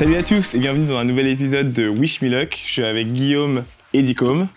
Salut à tous et bienvenue dans un nouvel épisode de Wish Me Luck. Je suis avec Guillaume et Dicom.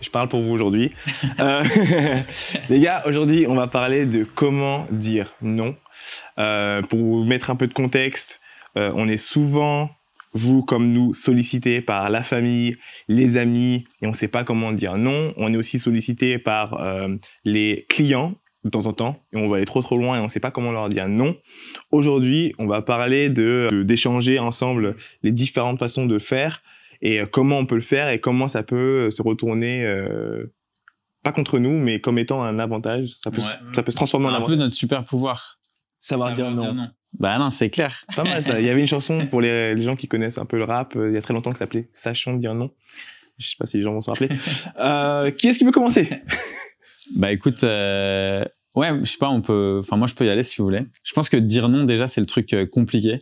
Je parle pour vous aujourd'hui. Euh, les gars, aujourd'hui, on va parler de comment dire non. Euh, pour vous mettre un peu de contexte, euh, on est souvent, vous comme nous, sollicités par la famille, les amis, et on ne sait pas comment dire non. On est aussi sollicité par les clients de temps en temps et on va aller trop trop loin et on ne sait pas comment leur dire non. Aujourd'hui, on va parler de d'échanger ensemble les différentes façons de faire et euh, comment on peut le faire et comment ça peut euh, se retourner euh, pas contre nous mais comme étant un avantage. Ça peut ça peut se transformer en un peu notre super pouvoir. Savoir, dire, non. Bah non, c'est clair. Pas mal ça. Il y avait une chanson pour les, les, gens qui connaissent un peu le rap il y a très longtemps qui s'appelait Sachons dire non. Je sais pas si les gens vont s'en rappeler. euh, qui est-ce qui veut commencer? Bah écoute, euh, ouais, je sais pas, on peut. Enfin, moi, je peux y aller si vous voulez. Je pense que dire non, déjà, c'est le truc euh, compliqué.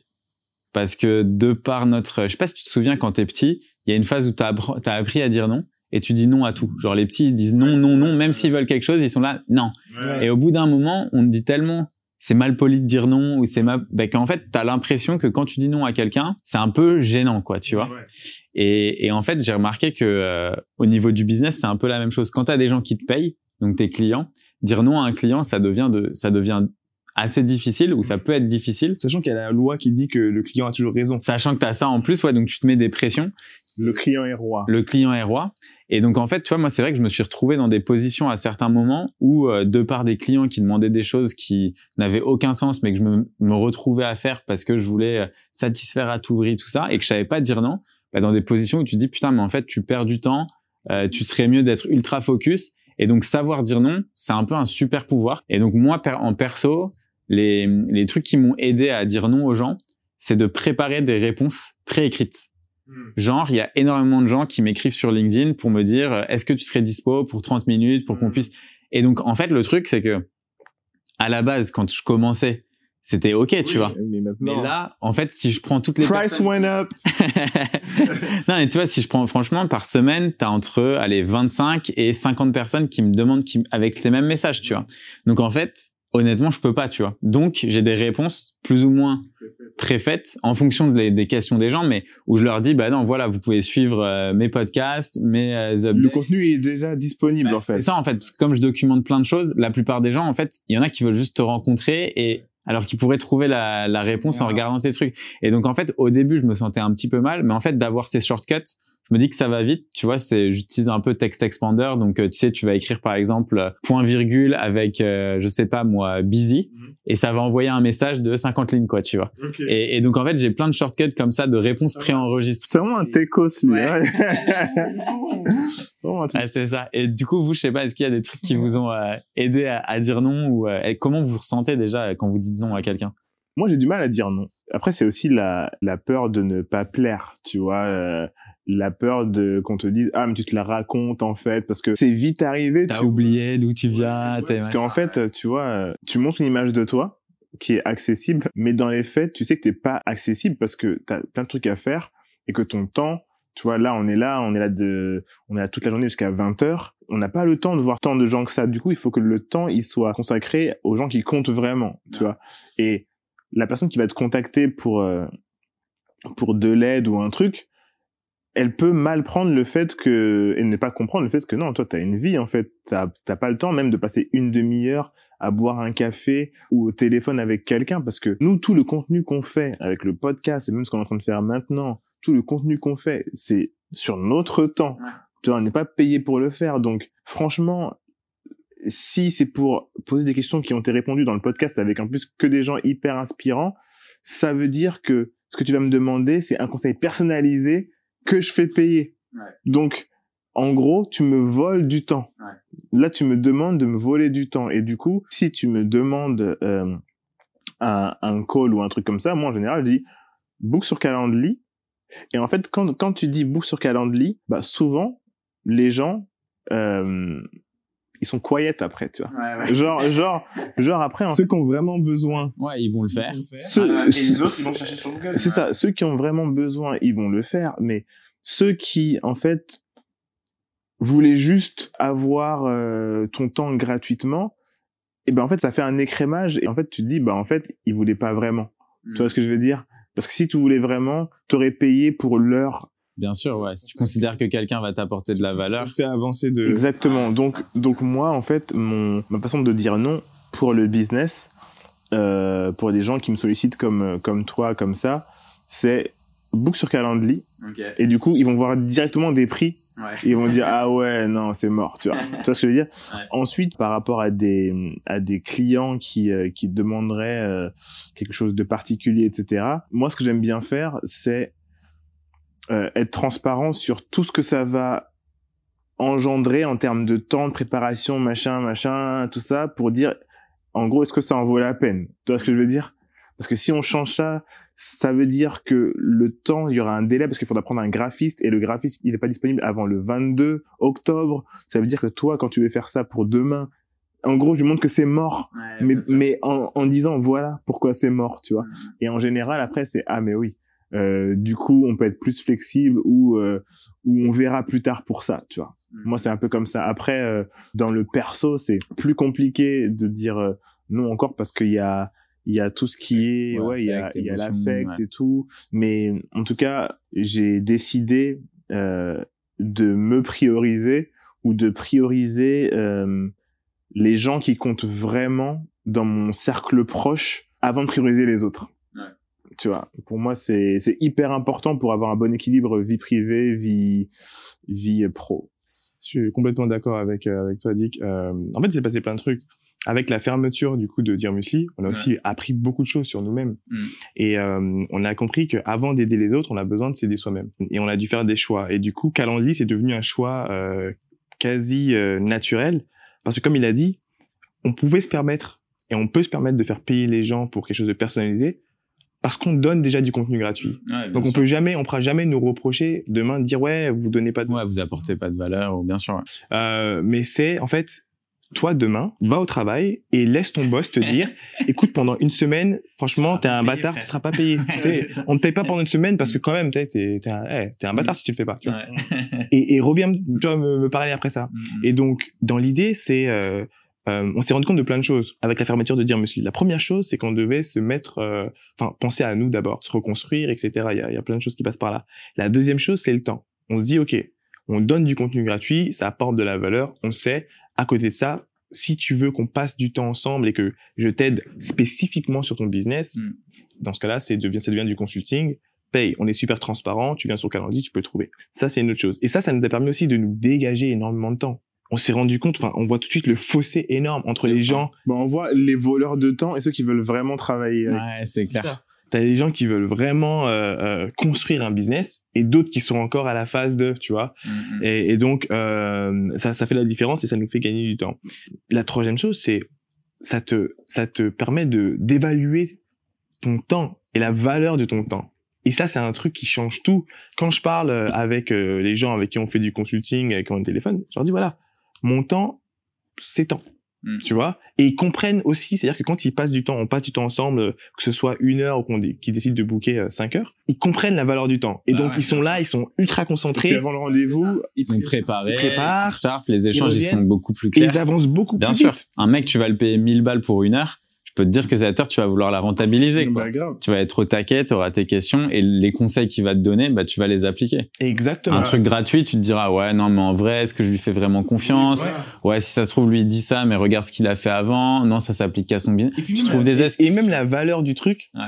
Parce que de par notre. Je sais pas si tu te souviens quand t'es petit, il y a une phase où t'as as appris à dire non et tu dis non à tout. Genre, les petits, ils disent non, non, non, même s'ils veulent quelque chose, ils sont là, non. Et au bout d'un moment, on te dit tellement c'est mal poli de dire non ou c'est mal bah, qu'en fait t'as l'impression que quand tu dis non à quelqu'un c'est un peu gênant quoi tu vois et, et, en fait j'ai remarqué que euh, au niveau du business c'est un peu la même chose quand t'as des gens qui te payent donc tes clients, dire non à un client, ça devient de, ça devient assez difficile ou ça peut être difficile. Sachant qu'il y a la loi qui dit que le client a toujours raison. Sachant que tu as ça en plus, ouais, donc tu te mets des pressions. Le client est roi. Le client est roi. Et donc en fait, tu vois, moi c'est vrai que je me suis retrouvé dans des positions à certains moments où, euh, de par des clients qui demandaient des choses qui n'avaient aucun sens, mais que je me, me, retrouvais à faire parce que je voulais euh, satisfaire à tout prix tout ça, et que je savais pas dire non, bah, dans des positions où tu te dis putain, mais en fait tu perds du temps, euh, tu serais mieux d'être ultra focus. Et donc savoir dire non, c'est un peu un super pouvoir. Et donc moi en perso, les, les trucs qui m'ont aidé à dire non aux gens, c'est de préparer des réponses préécrites. Hmm. Genre, il y a énormément de gens qui m'écrivent sur LinkedIn pour me dire est-ce que tu serais dispo pour 30 minutes pour qu'on hmm. puisse? Et donc en fait le truc c'est que à la base quand je commençais c'était ok, tu vois. Mais, maintenant... là, en fait, si je prends toutes les price went up. non, mais tu vois, si je prends franchement par semaine, t'as entre allez 25 et 50 personnes qui me demandent qui, avec les mêmes messages, tu vois. Donc en fait, honnêtement, je peux pas, tu vois. Donc j'ai des réponses plus ou moins préfaites en fonction des questions des gens, mais où je leur dis, bah non, voilà, vous pouvez suivre euh, mes podcasts, mes euh, Le contenu est déjà disponible bah, en fait. C'est ça en fait, parce que comme je documente plein de choses, la plupart des gens, en fait, il y en a qui veulent juste te rencontrer et alors qu'ils pourraient trouver la, la réponse en regardant ces trucs. Et donc en fait, au début, je me sentais un petit peu mal, mais en fait, d'avoir ces shortcuts, je me dis que ça va vite. Tu vois, c'est j'utilise un peu Text Expander, donc euh, tu sais, tu vas écrire par exemple euh, point virgule avec euh, je sais pas moi busy, mhm. et ça va envoyer un message de 50 lignes quoi, tu vois. Et, et, donc en fait, j'ai plein de shortcuts comme ça de réponses préenregistrées. C'est vraiment un techos c'est ça. Et du coup, vous, je sais pas, est-ce qu'il y a des trucs qui vous ont aidé à, à, dire non ou comment vous vous ressentez déjà quand vous dites non à quelqu'un? Moi, j'ai du mal à dire non. Après, c'est aussi la, la peur de ne pas plaire, tu vois la peur de qu'on te dise ah mais tu te la racontes en fait parce que c'est vite arrivé t'as oublié d'où tu viens parce qu'en fait tu vois tu montres une image de toi qui est accessible mais dans les faits tu sais que t'es pas accessible parce que t'as plein de trucs à faire et que ton temps tu vois là on est là on est là de on est là toute la journée jusqu'à 20 heures. On n'a pas le temps de voir tant de gens que ça. Du coup il faut que le temps il soit consacré aux gens qui comptent vraiment tu vois. Et la personne qui va te contacter pour euh, pour de l'aide ou un truc elle peut mal prendre le fait que et ne pas comprendre le fait que non toi tu as une vie en fait. T'as t'as pas le temps même de passer une demi-heure à boire un café ou au téléphone avec quelqu'un parce que nous tout le contenu qu'on fait avec le podcast et même ce qu'on est en train de faire maintenant tout le contenu qu'on fait c'est sur notre temps tu vois on n'est pas payé pour le faire donc franchement si c'est pour poser des questions qui ont été répondues dans le podcast avec en plus que des gens hyper inspirants ça veut dire que ce que tu vas me demander c'est un conseil personnalisé que je fais payer. Donc, en gros, tu me voles du temps. Là, tu me demandes de me voler du temps. Et du coup, si tu me demandes euh, un, un, call ou un truc comme ça, moi, en général, je dis book sur Calendly. Et en fait, quand, quand tu dis book sur Calendly, bah, souvent, les gens, euh, ils sont quiet après, tu vois. Ouais, ouais. Genre, genre, genre après. Ceux qui ont vraiment besoin. Ouais, ils vont le faire. Ceux, ah, et les autres, ils vont chercher sur Google. C'est ça. Ceux qui ont vraiment besoin, ils vont le faire. Mais ceux qui, en fait, voulaient juste avoir euh, ton temps gratuitement, et ben en fait, ça fait un écrémage. Et en fait, tu te dis, bah en fait, ils voulaient pas vraiment. Tu vois ce que je veux dire? Parce que si tu voulais vraiment, t'aurais payé pour l'heure. Bien sûr, ouais. Si tu considères que quelqu'un va t'apporter de la valeur. Ça fait avancer de. Exactement. Donc, donc moi, en fait, mon, ma façon de dire non pour le business, euh, pour des gens qui me sollicitent comme, comme toi, comme ça, c'est book sur Calendly. Et du coup, ils vont voir directement des prix. Ouais. Ils vont dire ah ouais non c'est mort tu vois tu vois ce que je veux dire? Ouais. ensuite par rapport à des à des clients qui euh, qui demanderaient euh, quelque chose de particulier etc moi ce que j'aime bien faire c'est euh, être transparent sur tout ce que ça va engendrer en termes de temps de préparation machin machin tout ça pour dire en gros est-ce que ça en vaut la peine? Tu vois ce que je veux dire? Parce que si on change ça ça veut dire que le temps, il y aura un délai parce qu'il faudra prendre un graphiste et le graphiste, il n'est pas disponible avant le 22 octobre. Ça veut dire que toi, quand tu veux faire ça pour demain, en gros, je montre que c'est mort, mais, mais en, en disant voilà pourquoi c'est mort, tu vois. Et en général, après, c'est ah mais oui. Euh, du coup, on peut être plus flexible ou euh, ou on verra plus tard pour ça, tu vois. Moi, c'est un peu comme ça. Après, euh, dans le perso, c'est plus compliqué de dire euh, non encore parce qu'il y a il y a tout ce qui est Ouais, ouais il y a affect, il y a émotion, l'affect ouais. et tout mais en tout cas j'ai décidé euh, de me prioriser ou de prioriser euh, les gens qui comptent vraiment dans mon cercle proche avant de prioriser les autres Ouais. tu vois pour moi c'est c'est hyper important pour avoir un bon équilibre vie privée vie vie pro Je suis complètement d'accord avec, euh, avec toi, Dick. Euh, en fait, il s'est passé plein de trucs. Avec la fermeture du coup de Dire Musli, on a aussi appris beaucoup de choses sur nous-mêmes. Mm. Et euh, on a compris qu'avant d'aider les autres, on a besoin de s'aider soi-même. Et on a dû faire des choix. Et du coup, Calendly, c'est devenu un choix euh, quasi euh, naturel. Parce que comme il a dit, on pouvait se permettre, et on peut se permettre de faire payer les gens pour quelque chose de personnalisé, parce qu'on donne déjà du contenu gratuit. Donc on peut jamais, on pourra jamais nous reprocher demain de dire ouais, vous donnez pas de Ouais, vous apportez pas de valeur, ou bien sûr. euh, mais c'est en fait toi demain va au travail et laisse ton boss te dire écoute pendant une semaine franchement t'es un payé, bâtard tu seras pas payé on ne paye pas pendant une semaine parce que quand même t'es un, un bâtard si tu le fais pas tu vois. Ouais. et, et reviens tu vois, me, me parler après ça et donc dans l'idée c'est euh, euh, on s'est rendu compte de plein de choses avec la fermeture de Dire Musli. La première chose, c'est qu'on devait se mettre, euh, enfin, penser à nous d'abord, se reconstruire, etc. Il y, a, il y a plein de choses qui passent par là. La deuxième chose, c'est le temps. On se dit, ok, on donne du contenu gratuit, ça apporte de la valeur, on sait. À côté de ça, si tu veux qu'on passe du temps ensemble et que je t'aide spécifiquement sur ton business, Mm. dans ce cas-là, c'est devient, ça devient du consulting. Paye, on est super transparent, tu viens sur Calendly, tu peux le trouver. Ça, c'est une autre chose. Et ça, ça nous a permis aussi de nous dégager énormément de temps. On s'est rendu compte, enfin, on voit tout de suite le fossé énorme entre les vrai. gens. Bon, on voit les voleurs de temps et ceux qui veulent vraiment travailler. Ouais, c'est clair. T'as des gens qui veulent vraiment euh, euh, construire un business et d'autres qui sont encore à la phase de, tu vois. Mm, mm. Et, et donc, euh, ça, ça fait la différence et ça nous fait gagner du temps. La troisième chose, c'est ça te, ça te permet de d'évaluer ton temps et la valeur de ton temps. Et ça, c'est un truc qui change tout. Quand je parle avec euh, les gens avec qui on fait du consulting, avec qui on a un téléphone, je leur dis voilà, mon temps, c'est temps. Mm. Tu vois? Et ils comprennent aussi, c'est-à-dire que quand ils passent du temps, on passe du temps ensemble, euh, que ce soit une heure ou qu'on dé- qu'ils décident de booker euh, cinq heures, ils comprennent la valeur du temps. Et Bah donc, ouais, ils sont là, ils sont ultra Et concentrés, avant le rendez-vous, ils sont préparés, Ils préparent, ils sont sharp, les échanges ils, sont beaucoup plus et clairs. ils avancent beaucoup Bien plus sûr, vite. un mec, tu vas le payer 1000 balles pour une heure, peux te dire que cette heure, tu vas vouloir la rentabiliser. Quoi. Bah, grave. Tu vas être au taquet, tu auras tes questions et les conseils qu'il va te donner, bah, tu vas les appliquer. Exactement. Un truc gratuit, tu te diras, ouais, non, mais en vrai, est-ce que je lui fais vraiment confiance? Ouais, si ça se trouve, lui il dit ça, mais regarde ce qu'il a fait avant. Non, ça s'applique qu'à son business. Tu trouves des et, et même la valeur du truc, Ouais.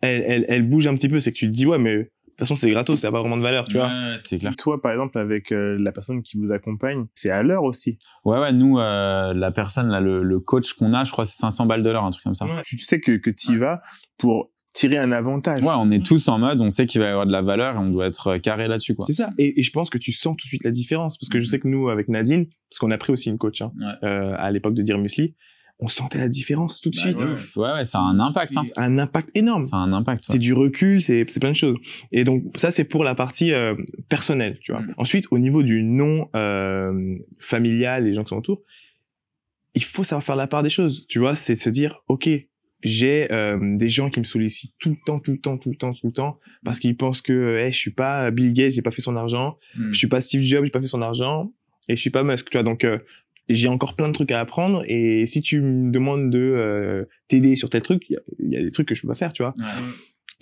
elle, elle, elle bouge un petit peu. C'est que tu te dis, ouais, mais toute façon, c'est gratos, ça n'a pas vraiment de valeur, tu vois. Ouais, c'est clair. Toi, par exemple, avec euh, la personne qui vous accompagne, c'est à l'heure aussi. Ouais, ouais, nous, euh, la personne, là, le, le coach qu'on a, je crois, c'est 500 balles de l'heure, un truc comme ça. Ouais, Tu sais que, que tu y vas pour tirer un avantage. on est tous en mode, on sait qu'il va y avoir de la valeur et on doit être euh, carré là-dessus, quoi. C'est ça. Et, et je pense que tu sens tout de suite la différence. Parce que je sais que nous, avec Nadine, parce qu'on a pris aussi une coach hein, Ouais. euh, à l'époque de Dire Musli, on sentait la différence tout de suite. Bah, ouf. Ouais, ouais, ça a un impact, hein. Un impact énorme. Ça a un impact. C'est du recul, c'est c'est plein de choses. Et donc ça c'est pour la partie euh, personnelle, tu vois. Mm. Ensuite au niveau du non euh, familial, les gens qui sont autour, il faut savoir faire la part des choses, tu vois. C'est se dire ok, j'ai euh, des gens qui me sollicitent tout le temps, tout le temps, tout le temps, tout le temps, parce qu'ils pensent que hey, je suis pas Bill Gates, j'ai pas fait son argent, Mm. je suis pas Steve Jobs, j'ai pas fait son argent, et je suis pas Musk, tu vois. Donc euh, j'ai encore plein de trucs à apprendre, et si tu me demandes de euh, t'aider sur tel truc, il y, a- il y a des trucs que je peux pas faire, tu vois. Ouais.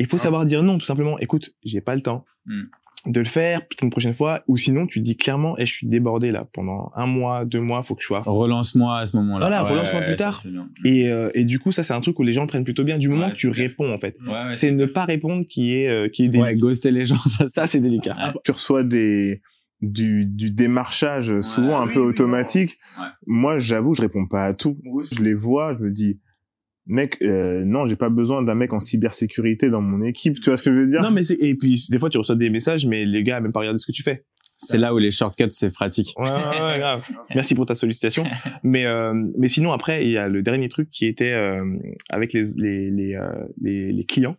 Il faut Ah. savoir dire non, tout simplement. Écoute, j'ai pas le temps Mm. de le faire, peut-être une prochaine fois. Ou sinon, tu dis clairement, et je suis débordé là pendant un mois, deux mois, faut que je sois. Relance-moi à ce moment-là. Voilà, Ouais, relance-moi plus tard. Et, euh, et du coup, ça, c'est un truc où les gens le prennent plutôt bien. Du moment Ouais, que tu clair. réponds, en fait. Ouais, ouais, C'est ne pas répondre qui est, euh, qui est Ouais, délicat. ghoster les gens, ça, Ça, c'est délicat. Ouais. tu reçois des du, du démarchage souvent un oui, peu oui, automatique. Ouais. Moi, j'avoue, je réponds pas à tout. Je les vois, je me dis, mec, euh, non, j'ai pas besoin d'un mec en cybersécurité dans mon équipe. Tu vois ce que je veux dire? Non, mais c'est, et puis, des fois, tu reçois des messages, mais les gars, même pas regarder ce que tu fais. C'est là où les shortcuts, c'est pratique. Ouais, ouais, ouais, grave. Merci pour ta sollicitation. Mais, euh, mais sinon, après, il y a le dernier truc qui était euh, avec les, les, les, euh, les, les clients.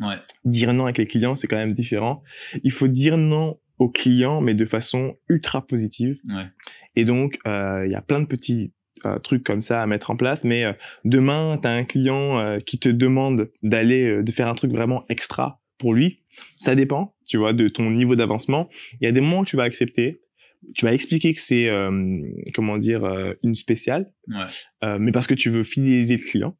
Ouais. Dire non avec les clients, c'est quand même différent. Il faut dire non aux clients, mais de façon ultra positive. Ouais. Et donc, euh, il y a plein de petits euh, trucs comme ça à mettre en place. Mais euh, demain, tu as un client euh, qui te demande d'aller, de faire un truc vraiment extra pour lui. Ça dépend, tu vois, de ton niveau d'avancement. Il y a des moments où tu vas accepter. Tu vas expliquer que c'est, comment dire, une spéciale. Ouais. Mais parce que tu veux fidéliser le client.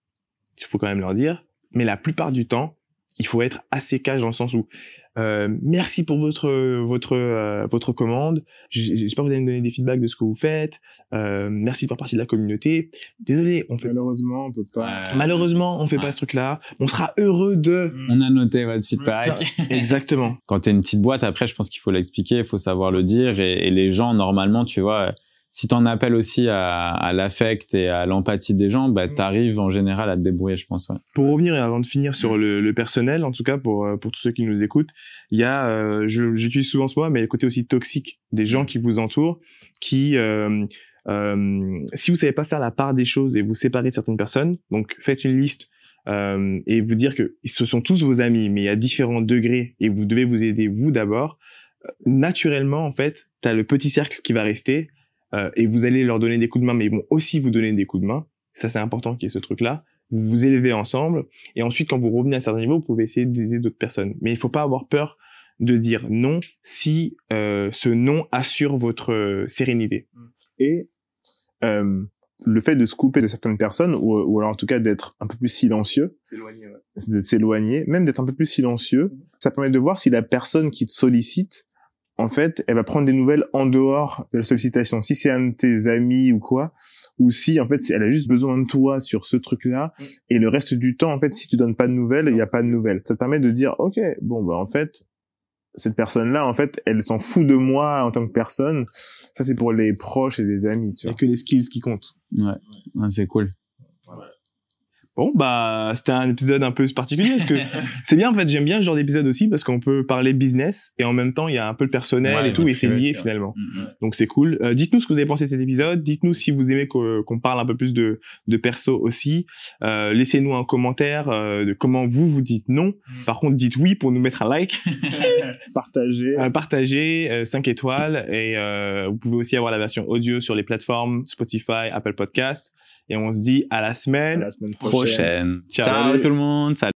Il faut quand même leur dire. Mais la plupart du temps, il faut être assez cash dans le sens où merci pour votre votre euh, votre commande. J'espère que vous allez me donner des feedbacks de ce que vous faites. Euh, merci de faire partie de la communauté. Désolé, on fait Malheureusement, on peut pas. Malheureusement on fait pas ce truc-là. On sera heureux de On a noté votre feedback. Ça- exactement. Quand t'es une petite boîte, après, je pense qu'il faut l'expliquer, il faut savoir le dire. Et, et les gens, normalement, tu vois, si t'en appelles aussi à, à l'affect et à l'empathie des gens, bah, Mm. t'arrives en général à te débrouiller, je pense. ouais. Pour revenir et avant de finir sur le, le personnel, en tout cas pour euh, pour tous ceux qui nous écoutent, il y a, euh, j'utilise souvent ce mot, mais le côté aussi toxique des gens qui vous entourent, qui euh, euh, si vous savez pas faire la part des choses et vous séparer de certaines personnes, donc faites une liste euh, et vous dire que ce sont tous vos amis, mais il y a différents degrés et vous devez vous aider vous d'abord. euh, Naturellement, en fait, tu as le petit cercle qui va rester euh, et vous allez leur donner des coups de main, mais ils vont aussi vous donner des coups de main. Ça, c'est important qu'il y ait ce truc-là. Vous vous élevez ensemble et ensuite, quand vous revenez à un certain niveau, vous pouvez essayer d'aider d'autres personnes. Mais il faut pas avoir peur de dire non si euh, ce non assure votre euh, sérénité. Et euh, le fait de se couper de certaines personnes, ou, ou alors en tout cas d'être un peu plus silencieux, de s'éloigner, même d'être un peu plus silencieux, ça permet de voir si la personne qui te sollicite, en fait, elle va prendre des nouvelles en dehors de la sollicitation. Si c'est un de tes amis ou quoi, ou si en fait elle a juste besoin de toi sur ce truc-là, Mm. et le reste du temps, en fait, si tu donnes pas de nouvelles, il n'y a pas de nouvelles. Ça te permet de dire, ok, bon bah en fait, cette personne-là, en fait, elle s'en fout de moi en tant que personne. Ça c'est pour les proches et les amis, tu Il n'y vois. a que les skills qui comptent. Ouais, Ouais, c'est cool. Bon, bah, c'était un épisode un peu particulier parce que c'est bien, en fait, j'aime bien ce genre d'épisode aussi parce qu'on peut parler business et en même temps, il y a un peu le personnel Ouais, et tout ouais, et c'est lié finalement. Mm, mm. Donc c'est cool. Euh, dites-nous ce que vous avez pensé de cet épisode. Dites-nous si vous aimez qu'on parle un peu plus de, de perso aussi. Euh, Laissez-nous un commentaire euh, de comment vous vous dites non. Par contre, dites oui pour nous mettre un like, partagez, euh, 5 étoiles et vous pouvez aussi avoir la version audio sur les plateformes Spotify, Apple Podcast. Et on se dit à la À semaine. la semaine prochaine. Prochaine. Ciao. Ciao tout le monde. Salut.